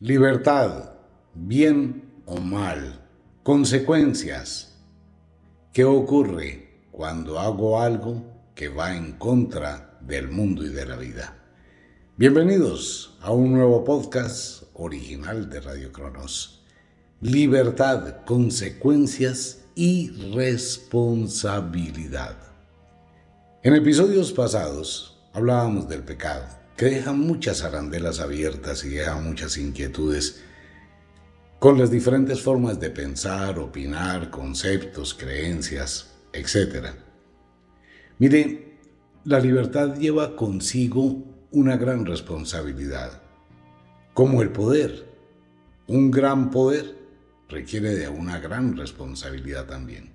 Libertad, bien o mal, consecuencias. ¿Qué ocurre cuando hago algo que va en contra del mundo y de la vida? Bienvenidos a un nuevo podcast original de Radio Cronos. Libertad, consecuencias y responsabilidad. En episodios pasados hablábamos del pecado que deja muchas arandelas abiertas y deja muchas inquietudes con las diferentes formas de pensar, opinar, conceptos, creencias, etc. Mire, la libertad lleva consigo una gran responsabilidad, como el poder. Un gran poder requiere de una gran responsabilidad también.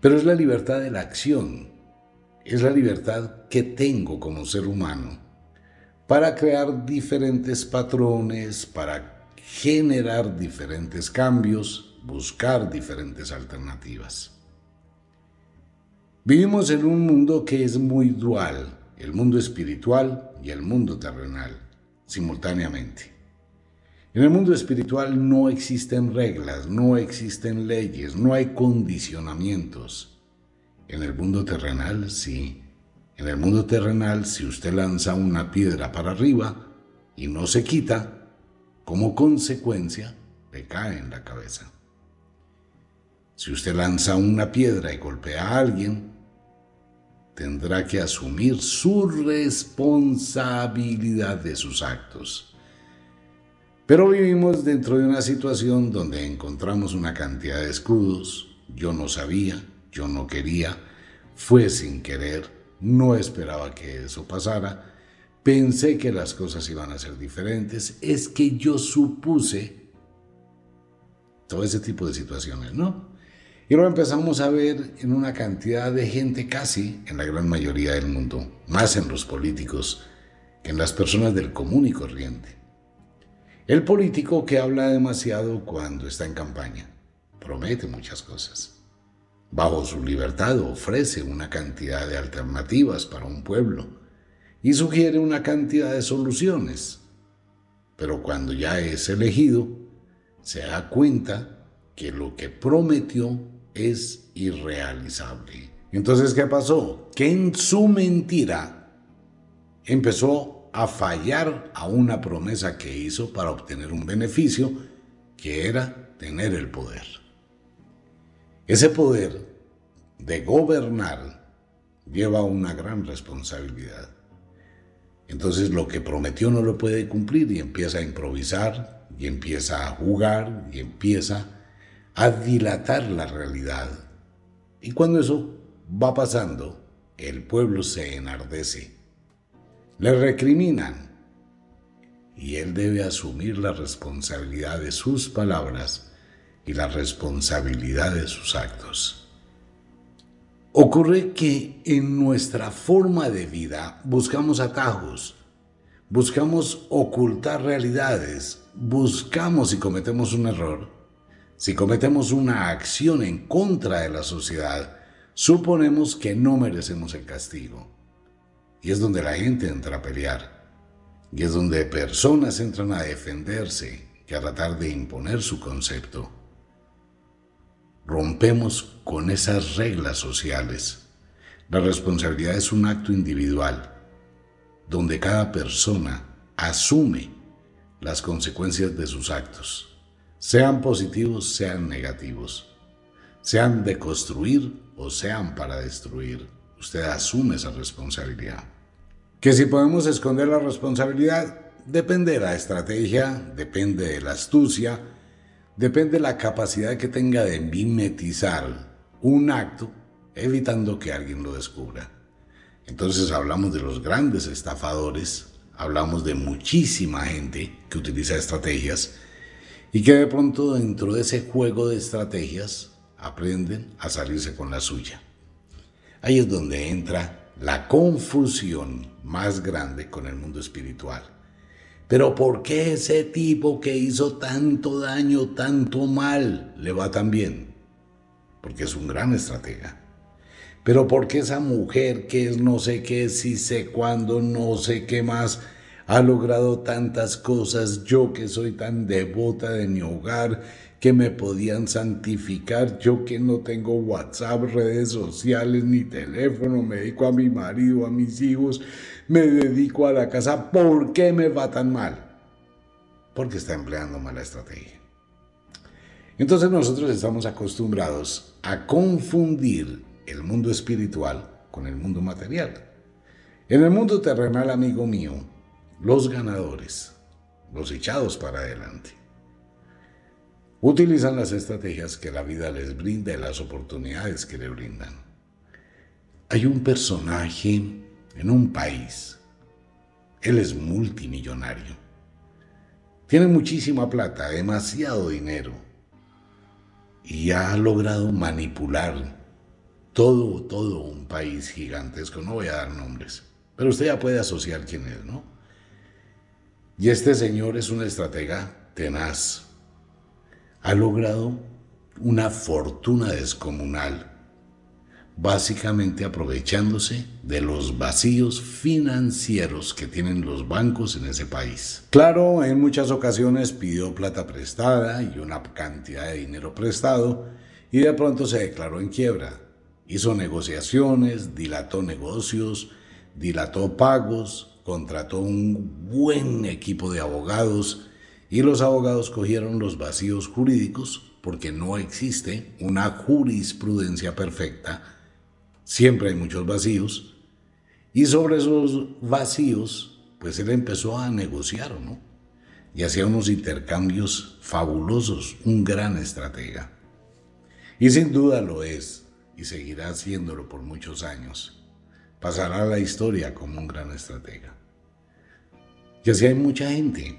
Pero es la libertad de la acción, es la libertad que tengo como ser humano para crear diferentes patrones, para generar diferentes cambios, buscar diferentes alternativas. Vivimos en un mundo que es muy dual, el mundo espiritual y el mundo terrenal, simultáneamente. En el mundo espiritual no existen reglas, no existen leyes, no hay condicionamientos. En el mundo terrenal, sí. En el mundo terrenal, si usted lanza una piedra para arriba y no se quita, como consecuencia, le cae en la cabeza. Si usted lanza una piedra y golpea a alguien, tendrá que asumir su responsabilidad de sus actos. Pero vivimos dentro de una situación donde encontramos una cantidad de escudos, yo no sabía, yo no quería, fue sin querer, no esperaba que eso pasara, pensé que las cosas iban a ser diferentes, es que yo supuse todo ese tipo de situaciones, ¿no? Y lo empezamos a ver en una cantidad de gente casi en la gran mayoría del mundo, más en los políticos que en las personas del común y corriente. El político que habla demasiado cuando está en campaña, promete muchas cosas bajo su libertad ofrece una cantidad de alternativas para un pueblo y sugiere una cantidad de soluciones. Pero cuando ya es elegido, se da cuenta que lo que prometió es irrealizable. Entonces, ¿qué pasó? Que en su mentira empezó a fallar a una promesa que hizo para obtener un beneficio, que era tener el poder. Ese poder de gobernar lleva una gran responsabilidad. Entonces lo que prometió no lo puede cumplir y empieza a improvisar y empieza a jugar y empieza a dilatar la realidad. Y cuando eso va pasando, el pueblo se enardece. Le recriminan y él debe asumir la responsabilidad de sus palabras y la responsabilidad de sus actos. Ocurre que en nuestra forma de vida buscamos atajos, buscamos ocultar realidades, buscamos si cometemos un error, si cometemos una acción en contra de la sociedad, suponemos que no merecemos el castigo. Y es donde la gente entra a pelear. Y es donde personas entran a defenderse y a tratar de imponer su concepto rompemos con esas reglas sociales. La responsabilidad es un acto individual, donde cada persona asume las consecuencias de sus actos, sean positivos, sean negativos, sean de construir o sean para destruir. Usted asume esa responsabilidad. Que si podemos esconder la responsabilidad, depende de la estrategia, depende de la astucia, depende de la capacidad que tenga de mimetizar un acto, evitando que alguien lo descubra. Entonces hablamos de los grandes estafadores, hablamos de muchísima gente que utiliza estrategias y que de pronto dentro de ese juego de estrategias aprenden a salirse con la suya. Ahí es donde entra la confusión más grande con el mundo espiritual pero ¿por qué ese tipo que hizo tanto daño, tanto mal, le va tan bien? Porque es un gran estratega. Pero ¿por qué esa mujer que es no sé qué, si sé cuándo, no sé qué más, ha logrado tantas cosas, yo que soy tan devota de mi hogar, que me podían santificar, yo que no tengo WhatsApp, redes sociales, ni teléfono, me dedico a mi marido, a mis hijos, me dedico a la casa, ¿por qué me va tan mal? Porque está empleando mala estrategia. Entonces nosotros estamos acostumbrados a confundir el mundo espiritual con el mundo material. En el mundo terrenal, amigo mío, los ganadores, los echados para adelante, utilizan las estrategias que la vida les brinda y las oportunidades que le brindan. Hay un personaje en un país, él es multimillonario, tiene muchísima plata, demasiado dinero, y ha logrado manipular todo, todo un país gigantesco, no voy a dar nombres, pero usted ya puede asociar quién es, ¿no? Y este señor es un estratega tenaz. Ha logrado una fortuna descomunal, básicamente aprovechándose de los vacíos financieros que tienen los bancos en ese país. Claro, en muchas ocasiones pidió plata prestada y una cantidad de dinero prestado y de pronto se declaró en quiebra. Hizo negociaciones, dilató negocios, dilató pagos, contrató un buen equipo de abogados y los abogados cogieron los vacíos jurídicos porque no existe una jurisprudencia perfecta. Siempre hay muchos vacíos. Y sobre esos vacíos, pues él empezó a negociar, ¿no? Y hacía unos intercambios fabulosos, un gran estratega. Y sin duda lo es, y seguirá haciéndolo por muchos años. Pasará a la historia como un gran estratega. Y así hay mucha gente.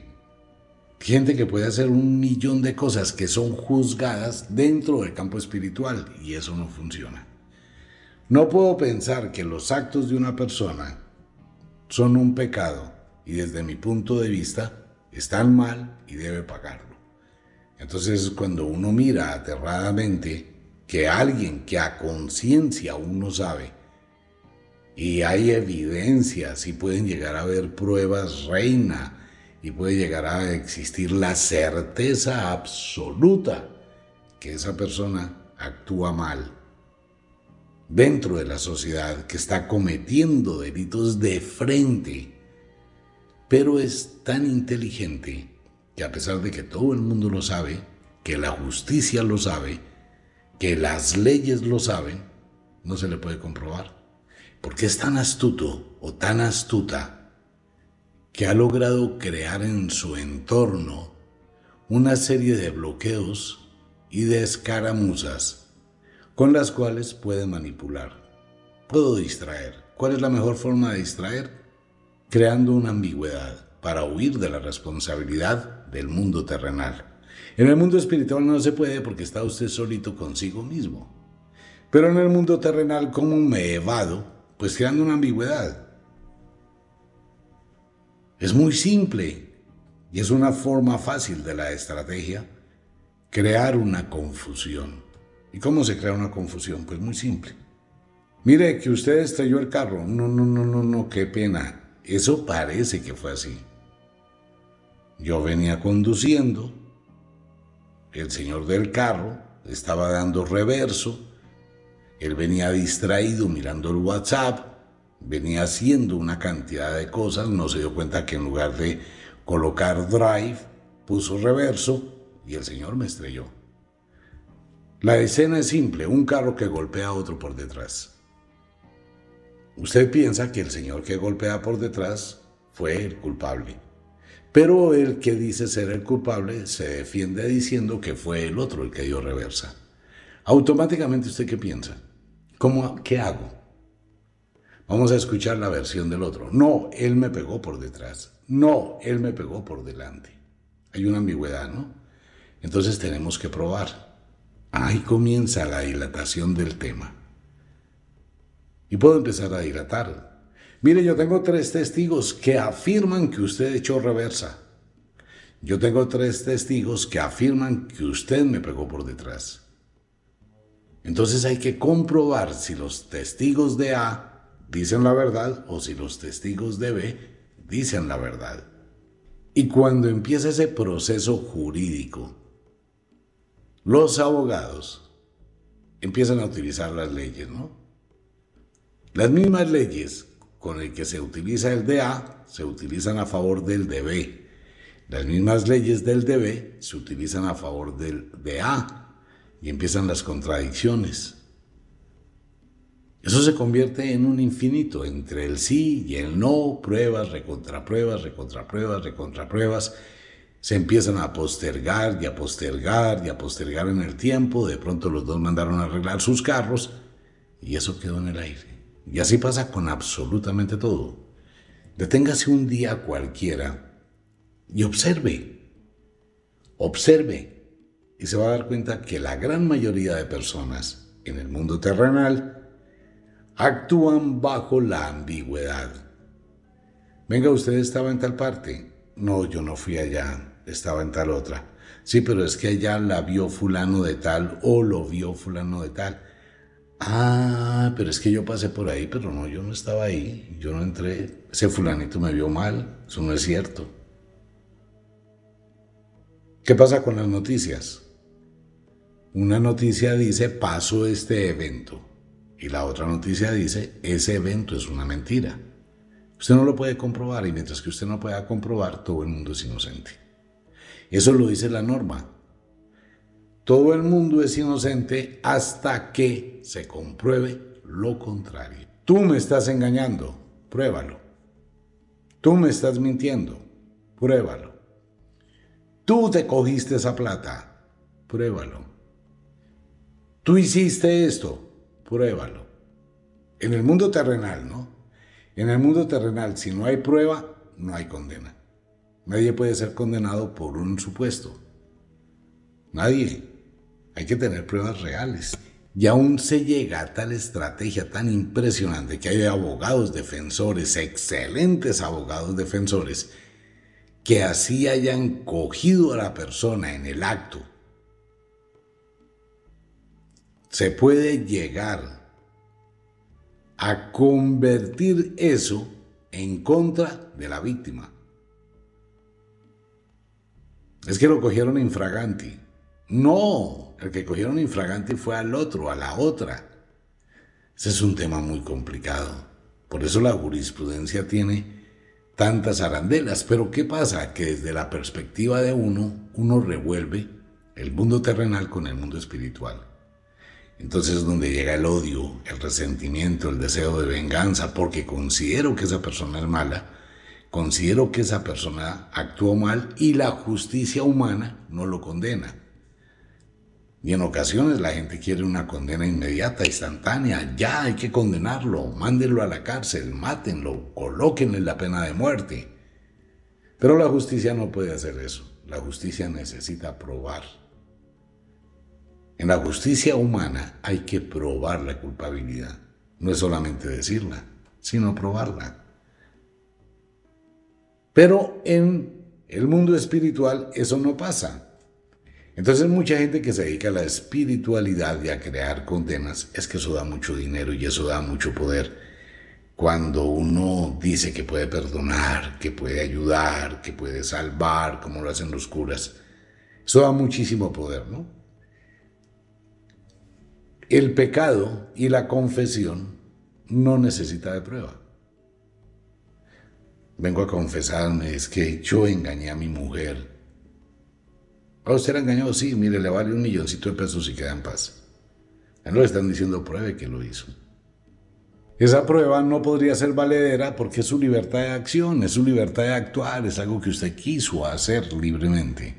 Gente que puede hacer un millón de cosas que son juzgadas dentro del campo espiritual y eso no funciona. No puedo pensar que los actos de una persona son un pecado y desde mi punto de vista están mal y debe pagarlo. Entonces cuando uno mira aterradamente que alguien que a conciencia uno sabe y hay evidencias y pueden llegar a haber pruebas reina y puede llegar a existir la certeza absoluta que esa persona actúa mal dentro de la sociedad, que está cometiendo delitos de frente, pero es tan inteligente que a pesar de que todo el mundo lo sabe, que la justicia lo sabe, que las leyes lo saben, no se le puede comprobar. Porque es tan astuto o tan astuta que ha logrado crear en su entorno una serie de bloqueos y de escaramuzas con las cuales puede manipular. Puedo distraer. ¿Cuál es la mejor forma de distraer? Creando una ambigüedad para huir de la responsabilidad del mundo terrenal. En el mundo espiritual no se puede porque está usted solito consigo mismo. Pero en el mundo terrenal, ¿cómo me evado pues creando una ambigüedad. Es muy simple y es una forma fácil de la estrategia crear una confusión. ¿Y cómo se crea una confusión? Pues muy simple. Mire que usted estrelló el carro. No, no, no, no, no, qué pena. Eso parece que fue así. Yo venía conduciendo, el señor del carro estaba dando reverso, él venía distraído mirando el WhatsApp, venía haciendo una cantidad de cosas, no se dio cuenta que en lugar de colocar drive, puso reverso y el señor me estrelló. La escena es simple, un carro que golpea a otro por detrás. Usted piensa que el señor que golpea por detrás fue el culpable, pero el que dice ser el culpable se defiende diciendo que fue el otro el que dio reversa. Automáticamente usted qué piensa? ¿Cómo, ¿Qué hago? Vamos a escuchar la versión del otro. No, él me pegó por detrás. No, él me pegó por delante. Hay una ambigüedad, ¿no? Entonces tenemos que probar. Ahí comienza la dilatación del tema. Y puedo empezar a dilatar. Mire, yo tengo tres testigos que afirman que usted echó reversa. Yo tengo tres testigos que afirman que usted me pegó por detrás. Entonces hay que comprobar si los testigos de A dicen la verdad o si los testigos de B dicen la verdad. Y cuando empieza ese proceso jurídico, los abogados empiezan a utilizar las leyes, ¿no? Las mismas leyes con el que se utiliza el DA se utilizan a favor del DB. Las mismas leyes del DB se utilizan a favor del DA y empiezan las contradicciones. Eso se convierte en un infinito entre el sí y el no, pruebas, recontrapruebas, recontrapruebas, recontrapruebas. Se empiezan a postergar y a postergar y a postergar en el tiempo. De pronto los dos mandaron a arreglar sus carros y eso quedó en el aire. Y así pasa con absolutamente todo. Deténgase un día cualquiera y observe. Observe. Y se va a dar cuenta que la gran mayoría de personas en el mundo terrenal actúan bajo la ambigüedad. Venga, usted estaba en tal parte. No, yo no fui allá, estaba en tal otra. Sí, pero es que allá la vio fulano de tal o lo vio fulano de tal. Ah, pero es que yo pasé por ahí, pero no, yo no estaba ahí, yo no entré. Ese fulanito me vio mal, eso no es cierto. ¿Qué pasa con las noticias? Una noticia dice, pasó este evento. Y la otra noticia dice, ese evento es una mentira. Usted no lo puede comprobar y mientras que usted no pueda comprobar, todo el mundo es inocente. Eso lo dice la norma. Todo el mundo es inocente hasta que se compruebe lo contrario. Tú me estás engañando, pruébalo. Tú me estás mintiendo, pruébalo. Tú te cogiste esa plata, pruébalo. Tú hiciste esto, pruébalo. En el mundo terrenal, ¿no? En el mundo terrenal, si no hay prueba, no hay condena. Nadie puede ser condenado por un supuesto. Nadie. Hay que tener pruebas reales. Y aún se llega a tal estrategia tan impresionante que hay abogados defensores, excelentes abogados defensores, que así hayan cogido a la persona en el acto se puede llegar a convertir eso en contra de la víctima. Es que lo cogieron infraganti. No, el que cogieron infraganti fue al otro, a la otra. Ese es un tema muy complicado. Por eso la jurisprudencia tiene tantas arandelas. Pero ¿qué pasa? Que desde la perspectiva de uno, uno revuelve el mundo terrenal con el mundo espiritual. Entonces es donde llega el odio, el resentimiento, el deseo de venganza, porque considero que esa persona es mala, considero que esa persona actuó mal y la justicia humana no lo condena. Y en ocasiones la gente quiere una condena inmediata, instantánea, ya hay que condenarlo, mándenlo a la cárcel, mátenlo, colóquenle la pena de muerte. Pero la justicia no puede hacer eso, la justicia necesita probar en la justicia humana hay que probar la culpabilidad. No es solamente decirla, sino probarla. Pero en el mundo espiritual eso no pasa. Entonces mucha gente que se dedica a la espiritualidad y a crear condenas, es que eso da mucho dinero y eso da mucho poder. Cuando uno dice que puede perdonar, que puede ayudar, que puede salvar, como lo hacen los curas, eso da muchísimo poder, ¿no? El pecado y la confesión no necesita de prueba. Vengo a confesarme, es que yo engañé a mi mujer. ¿A usted la engañó? Sí, mire, le vale un milloncito de pesos y queda en paz. no le están diciendo pruebe que lo hizo. Esa prueba no podría ser valedera porque es su libertad de acción, es su libertad de actuar, es algo que usted quiso hacer libremente.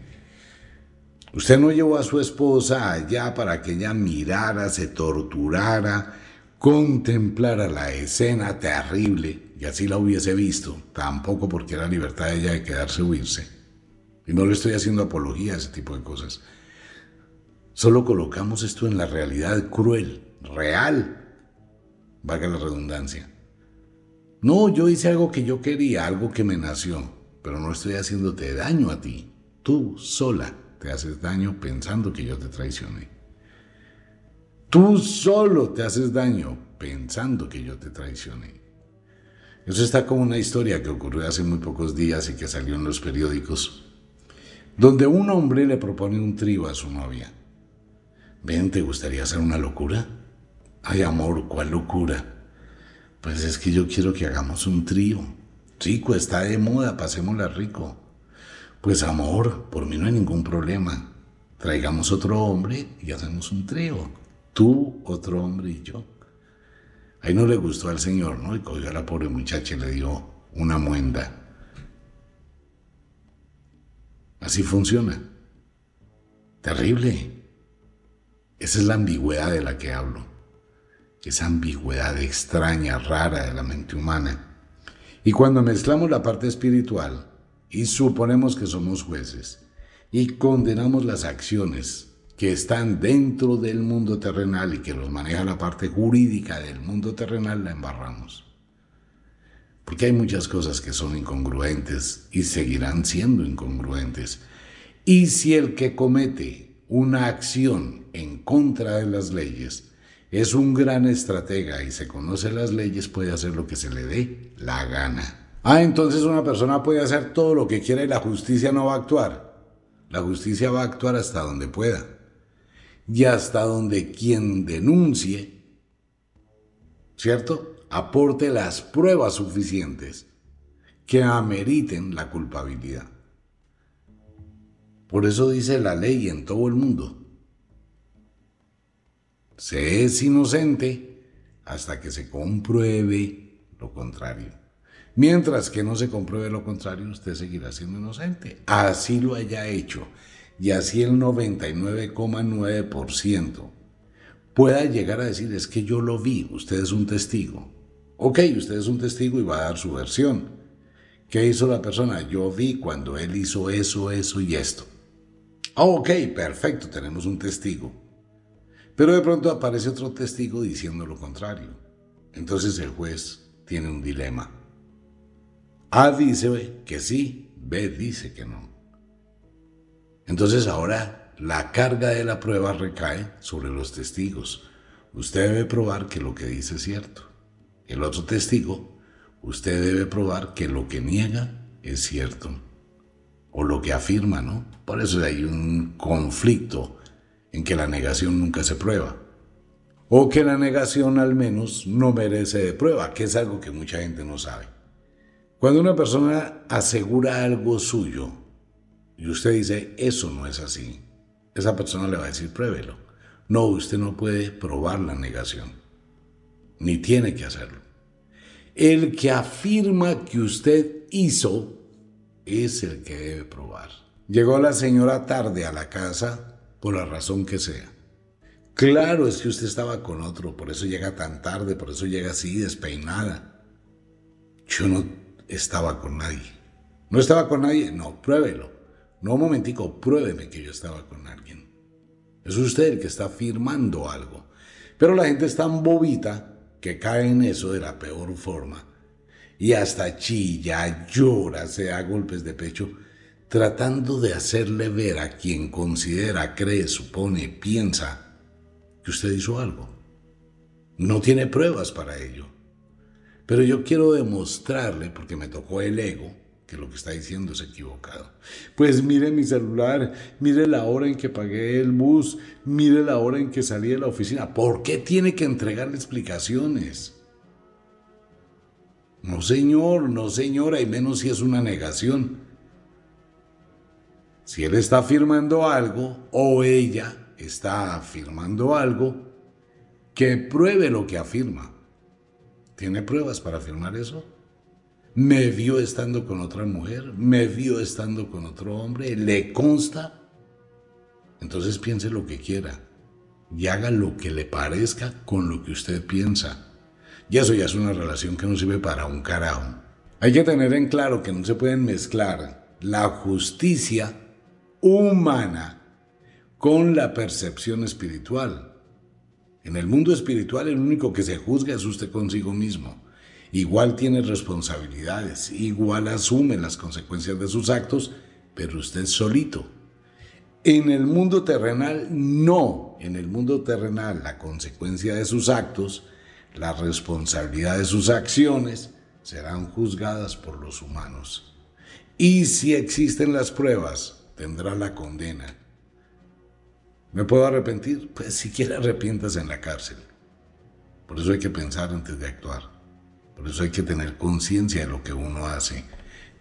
Usted no llevó a su esposa allá para que ella mirara, se torturara, contemplara la escena terrible y así la hubiese visto, tampoco porque era libertad de ella de quedarse o irse. Y no le estoy haciendo apología a ese tipo de cosas. Solo colocamos esto en la realidad cruel, real, valga la redundancia. No, yo hice algo que yo quería, algo que me nació, pero no estoy haciéndote daño a ti, tú sola te haces daño pensando que yo te traicioné. Tú solo te haces daño pensando que yo te traicioné. Eso está como una historia que ocurrió hace muy pocos días y que salió en los periódicos, donde un hombre le propone un trío a su novia. Ven, ¿te gustaría hacer una locura? Ay, amor, ¿cuál locura? Pues es que yo quiero que hagamos un trío. Chico, está de moda, pasémosla rico. Pues amor, por mí no hay ningún problema. Traigamos otro hombre y hacemos un trío. Tú, otro hombre y yo. Ahí no le gustó al señor, ¿no? Y cogió a la pobre muchacha y le dio una muenda. Así funciona. Terrible. Esa es la ambigüedad de la que hablo. Esa ambigüedad extraña, rara de la mente humana. Y cuando mezclamos la parte espiritual y suponemos que somos jueces y condenamos las acciones que están dentro del mundo terrenal y que los maneja la parte jurídica del mundo terrenal, la embarramos. Porque hay muchas cosas que son incongruentes y seguirán siendo incongruentes. Y si el que comete una acción en contra de las leyes es un gran estratega y se conoce las leyes, puede hacer lo que se le dé la gana. Ah, entonces una persona puede hacer todo lo que quiera y la justicia no va a actuar. La justicia va a actuar hasta donde pueda y hasta donde quien denuncie, ¿cierto?, aporte las pruebas suficientes que ameriten la culpabilidad. Por eso dice la ley en todo el mundo. Se es inocente hasta que se compruebe lo contrario. Mientras que no se compruebe lo contrario, usted seguirá siendo inocente. Así lo haya hecho y así el 99,9% pueda llegar a decir, es que yo lo vi, usted es un testigo. Ok, usted es un testigo y va a dar su versión. ¿Qué hizo la persona? Yo vi cuando él hizo eso, eso y esto. ok, perfecto, tenemos un testigo. Pero de pronto aparece otro testigo diciendo lo contrario. Entonces el juez tiene un dilema. A dice que sí, B dice que no. Entonces ahora la carga de la prueba recae sobre los testigos. Usted debe probar que lo que dice es cierto. El otro testigo, usted debe probar que lo que niega es cierto. O lo que afirma, ¿no? Por eso hay un conflicto en que la negación nunca se prueba. O que la negación al menos no merece de prueba, que es algo que mucha gente no sabe. Cuando una persona asegura algo suyo, y usted dice, eso no es así, esa persona le va a decir, pruébelo. No, usted no puede probar la negación, ni tiene que hacerlo. El que afirma que usted hizo es el que debe probar. Llegó la señora tarde a la casa por la razón que sea. Claro, es que usted estaba con otro, por eso llega tan tarde, por eso llega así, despeinada. Yo no estaba con nadie. ¿No estaba con nadie? No, pruébelo. No, un momentico, pruébeme que yo estaba con alguien. Es usted el que está afirmando algo. Pero la gente es tan bobita que cae en eso de la peor forma. Y hasta chilla, llora, se da golpes de pecho, tratando de hacerle ver a quien considera, cree, supone, piensa que usted hizo algo. No tiene pruebas para ello. Pero yo quiero demostrarle, porque me tocó el ego, que lo que está diciendo es equivocado. Pues mire mi celular, mire la hora en que pagué el bus, mire la hora en que salí de la oficina. ¿Por qué tiene que entregarle explicaciones? No, señor, no, señora, y menos si es una negación. Si él está afirmando algo o ella está afirmando algo, que pruebe lo que afirma. ¿Tiene pruebas para afirmar eso? Me vio estando con otra mujer, me vio estando con otro hombre, le consta, entonces piense lo que quiera y haga lo que le parezca con lo que usted piensa. Y eso ya es una relación que no sirve para un carajo. Hay que tener en claro que no se pueden mezclar la justicia humana con la percepción espiritual. En el mundo espiritual el único que se juzga es usted consigo mismo. Igual tiene responsabilidades, igual asume las consecuencias de sus actos, pero usted solito. En el mundo terrenal, no. En el mundo terrenal, la consecuencia de sus actos, la responsabilidad de sus acciones, serán juzgadas por los humanos. Y si existen las pruebas, tendrá la condena. ¿Me puedo arrepentir? Pues siquiera arrepientas en la cárcel. Por eso hay que pensar antes de actuar. Por eso hay que tener conciencia de lo que uno hace.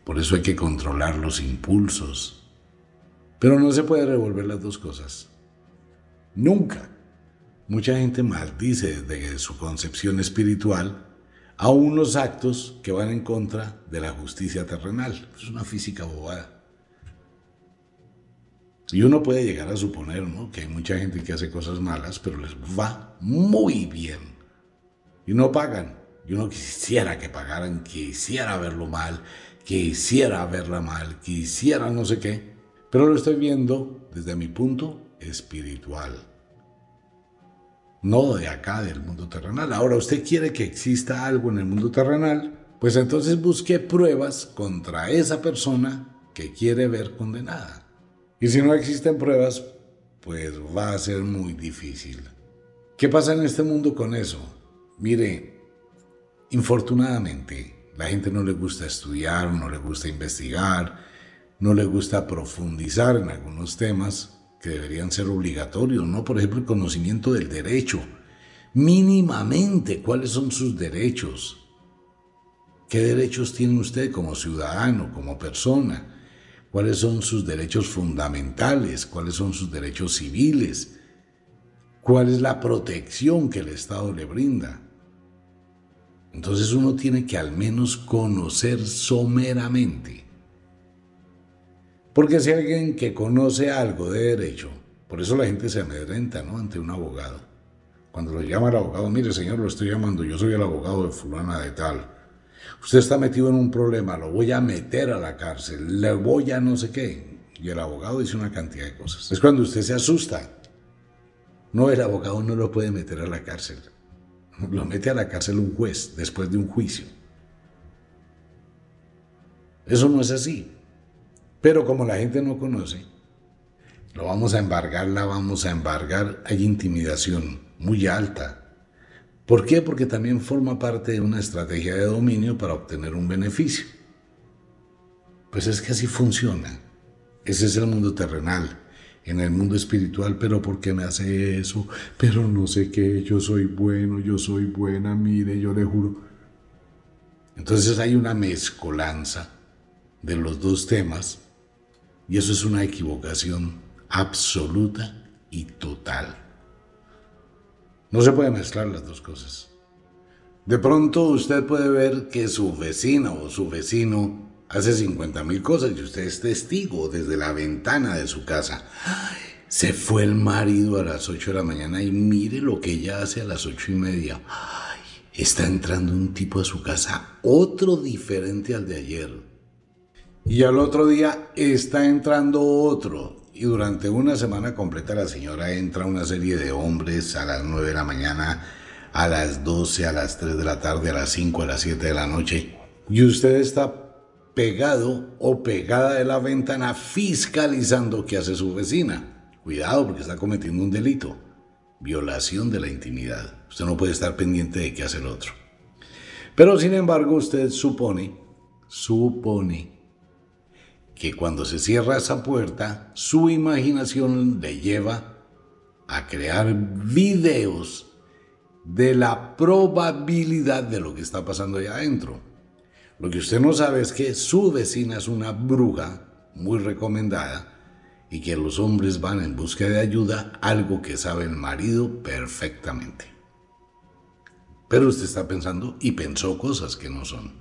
Por eso hay que controlar los impulsos. Pero no se puede revolver las dos cosas. Nunca. Mucha gente maldice desde su concepción espiritual a unos actos que van en contra de la justicia terrenal. Es una física bobada. Y uno puede llegar a suponer que hay mucha gente que hace cosas malas, pero les va muy bien. Y no pagan. Y uno quisiera que pagaran, quisiera verlo mal, quisiera verla mal, quisiera no sé qué. Pero lo estoy viendo desde mi punto espiritual no de acá del mundo terrenal. Ahora, usted quiere que exista algo en el mundo terrenal, pues entonces busque pruebas contra esa persona que quiere ver condenada. Y si no existen pruebas, pues va a ser muy difícil. ¿Qué pasa en este mundo con eso? Mire, infortunadamente, la gente no le gusta estudiar, no le gusta investigar, no le gusta profundizar en algunos temas que deberían ser obligatorios, ¿no? Por ejemplo, el conocimiento del derecho. Mínimamente, ¿cuáles son sus derechos? ¿Qué derechos tiene usted como ciudadano, como persona? ¿Cuáles son sus derechos fundamentales? ¿Cuáles son sus derechos civiles? ¿Cuál es la protección que el Estado le brinda? Entonces uno tiene que al menos conocer someramente porque si alguien que conoce algo de derecho, por eso la gente se amedrenta ¿no? ante un abogado. Cuando lo llama el abogado, mire señor, lo estoy llamando, yo soy el abogado de fulana de tal. Usted está metido en un problema, lo voy a meter a la cárcel, le voy a no sé qué. Y el abogado dice una cantidad de cosas. Es cuando usted se asusta. No, el abogado no lo puede meter a la cárcel. Lo mete a la cárcel un juez después de un juicio. Eso no es así. Pero como la gente no conoce, lo vamos a embargar, la vamos a embargar, hay intimidación muy alta. ¿Por qué? Porque también forma parte de una estrategia de dominio para obtener un beneficio. Pues es que así funciona. Ese es el mundo terrenal. En el mundo espiritual, pero ¿por qué me hace eso? Pero no sé qué, yo soy bueno, yo soy buena, mire, yo le juro. Entonces hay una mezcolanza de los dos temas y eso es una equivocación absoluta y total. No se puede mezclar las dos cosas. De pronto usted puede ver que su vecina o su vecino hace 50 mil cosas y usted es testigo desde la ventana de su casa. se fue el marido a las 8 de la mañana y mire lo que ella hace a las ocho y media. está entrando un tipo a su casa, otro diferente al de ayer. Y al otro día está entrando otro. Y durante una semana completa la señora entra una serie de hombres a las 9 de la mañana, a las 12, a las 3 de la tarde, a las 5, a las 7 de la noche. Y usted está pegado o pegada de la ventana fiscalizando qué hace su vecina. Cuidado porque está cometiendo un delito. Violación de la intimidad. Usted no puede estar pendiente de qué hace el otro. Pero sin embargo usted supone, supone que cuando se cierra esa puerta, su imaginación le lleva a crear videos de la probabilidad de lo que está pasando allá adentro. Lo que usted no sabe es que su vecina es una bruja muy recomendada y que los hombres van en busca de ayuda, algo que sabe el marido perfectamente. Pero usted está pensando y pensó cosas que no son.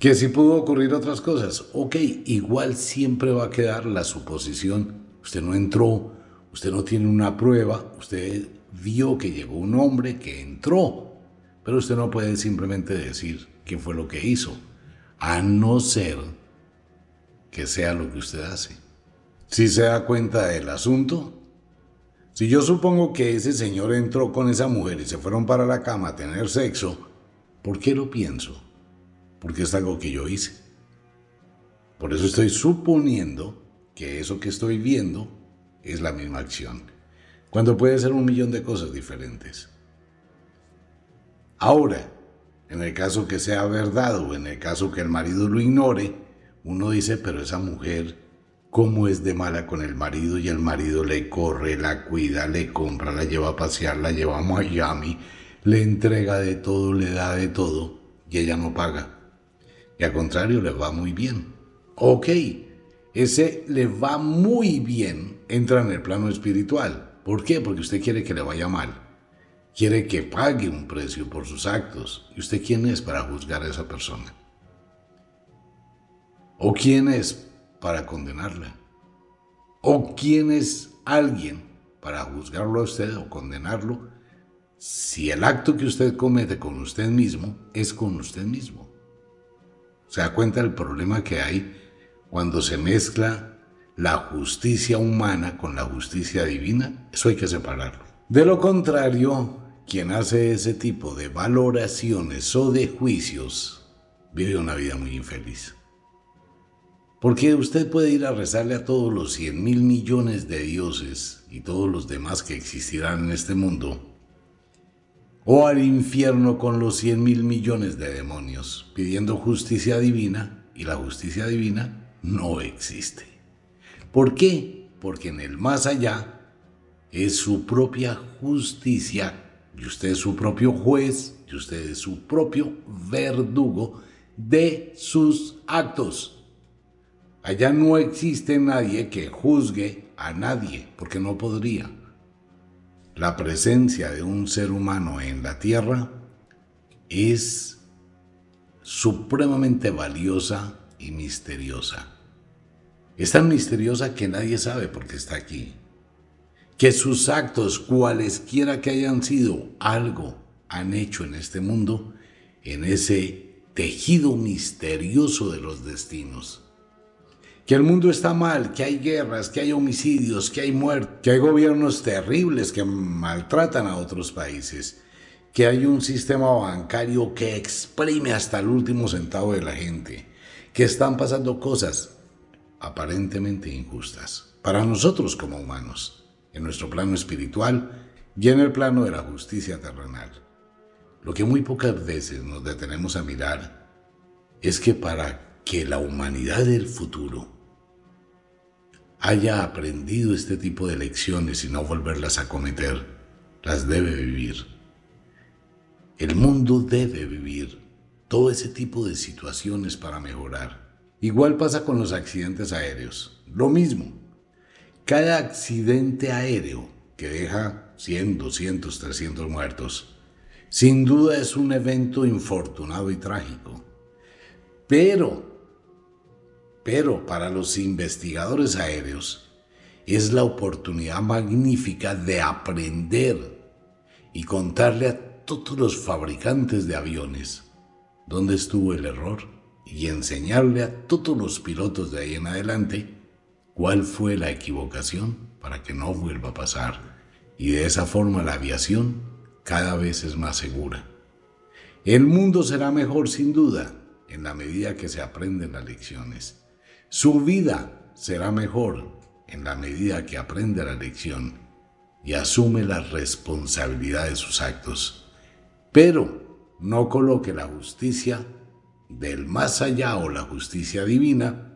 Que si pudo ocurrir otras cosas. Ok, igual siempre va a quedar la suposición. Usted no entró, usted no tiene una prueba, usted vio que llegó un hombre que entró, pero usted no puede simplemente decir qué fue lo que hizo, a no ser que sea lo que usted hace. Si se da cuenta del asunto, si yo supongo que ese señor entró con esa mujer y se fueron para la cama a tener sexo, ¿por qué lo pienso? porque es algo que yo hice. Por eso estoy suponiendo que eso que estoy viendo es la misma acción, cuando puede ser un millón de cosas diferentes. Ahora, En el caso que sea verdad o en el caso que el marido lo ignore, uno dice, pero esa mujer, ¿cómo es de mala con el marido? Y el marido le corre, la cuida, le compra, la lleva a pasear, la lleva a Miami, le entrega de todo, le da de todo, y ella no paga. Y al contrario, le va muy bien. Ok, ese le va muy bien, entra en el plano espiritual. ¿Por qué? Porque usted quiere que le vaya mal. Quiere que pague un precio por sus actos. ¿Y usted quién es para juzgar a esa persona? ¿O quién es para condenarla? ¿O quién es alguien para juzgarlo a usted o condenarlo si el acto que usted comete con usted mismo es con usted mismo? ¿Se da cuenta del problema que hay cuando se mezcla la justicia humana con la justicia divina? Eso hay que separarlo. De lo contrario, quien hace ese tipo de valoraciones o de juicios vive una vida muy infeliz. Porque usted puede ir a rezarle a todos los 100 mil millones de dioses y todos los demás que existirán en este mundo o al infierno con los cien mil millones de demonios, pidiendo justicia divina, y la justicia divina no existe. ¿Por qué? Porque en el más allá es su propia justicia, y usted es su propio juez, y usted es su propio verdugo de sus actos. Allá no existe nadie que juzgue a nadie, porque no podría. La presencia de un ser humano en la tierra es supremamente valiosa y misteriosa. Es tan misteriosa que nadie sabe por qué está aquí. Que sus actos, cualesquiera que hayan sido, algo han hecho en este mundo, en ese tejido misterioso de los destinos. Que el mundo está mal, que hay guerras, que hay homicidios, que hay muertes, que hay gobiernos terribles que maltratan a otros países, que hay un sistema bancario que exprime hasta el último centavo de la gente, que están pasando cosas aparentemente injustas para nosotros como humanos, en nuestro plano espiritual y en el plano de la justicia terrenal. Lo que muy pocas veces nos detenemos a mirar es que para que la humanidad del futuro haya aprendido este tipo de lecciones y no volverlas a cometer, las debe vivir. El mundo debe vivir todo ese tipo de situaciones para mejorar. Igual pasa con los accidentes aéreos. Lo mismo. Cada accidente aéreo que deja 100, 200, 300 muertos, sin duda es un evento infortunado y trágico. Pero pero para los investigadores aéreos es la oportunidad magnífica de aprender y contarle a todos los fabricantes de aviones dónde estuvo el error y enseñarle a todos los pilotos de ahí en adelante cuál fue la equivocación para que no vuelva a pasar. Y de esa forma la aviación cada vez es más segura. El mundo será mejor sin duda en la medida que se aprenden las lecciones. Su vida será mejor en la medida que aprende la lección y asume la responsabilidad de sus actos. Pero no coloque la justicia del más allá o la justicia divina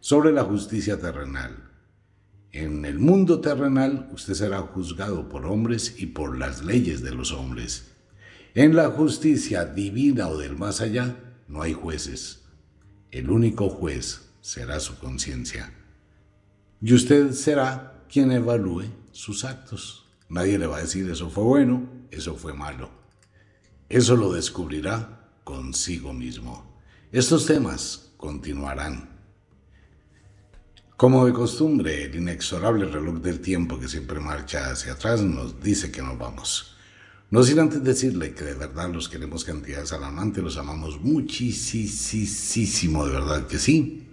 sobre la justicia terrenal. En el mundo terrenal usted será juzgado por hombres y por las leyes de los hombres. En la justicia divina o del más allá no hay jueces. El único juez será su conciencia. Y usted será quien evalúe sus actos. Nadie le va a decir eso fue bueno, eso fue malo. Eso lo descubrirá consigo mismo. Estos temas continuarán. Como de costumbre, el inexorable reloj del tiempo que siempre marcha hacia atrás nos dice que nos vamos. No sin antes decirle que de verdad los queremos cantidades alarmantes, los amamos muchísimo, de verdad que sí.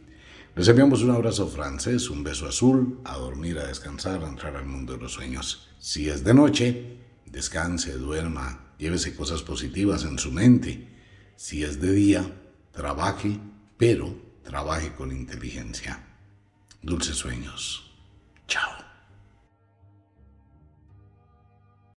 Les enviamos un abrazo francés, un beso azul, a dormir, a descansar, a entrar al mundo de los sueños. Si es de noche, descanse, duerma, llévese cosas positivas en su mente. Si es de día, trabaje, pero trabaje con inteligencia. Dulces sueños. Chao.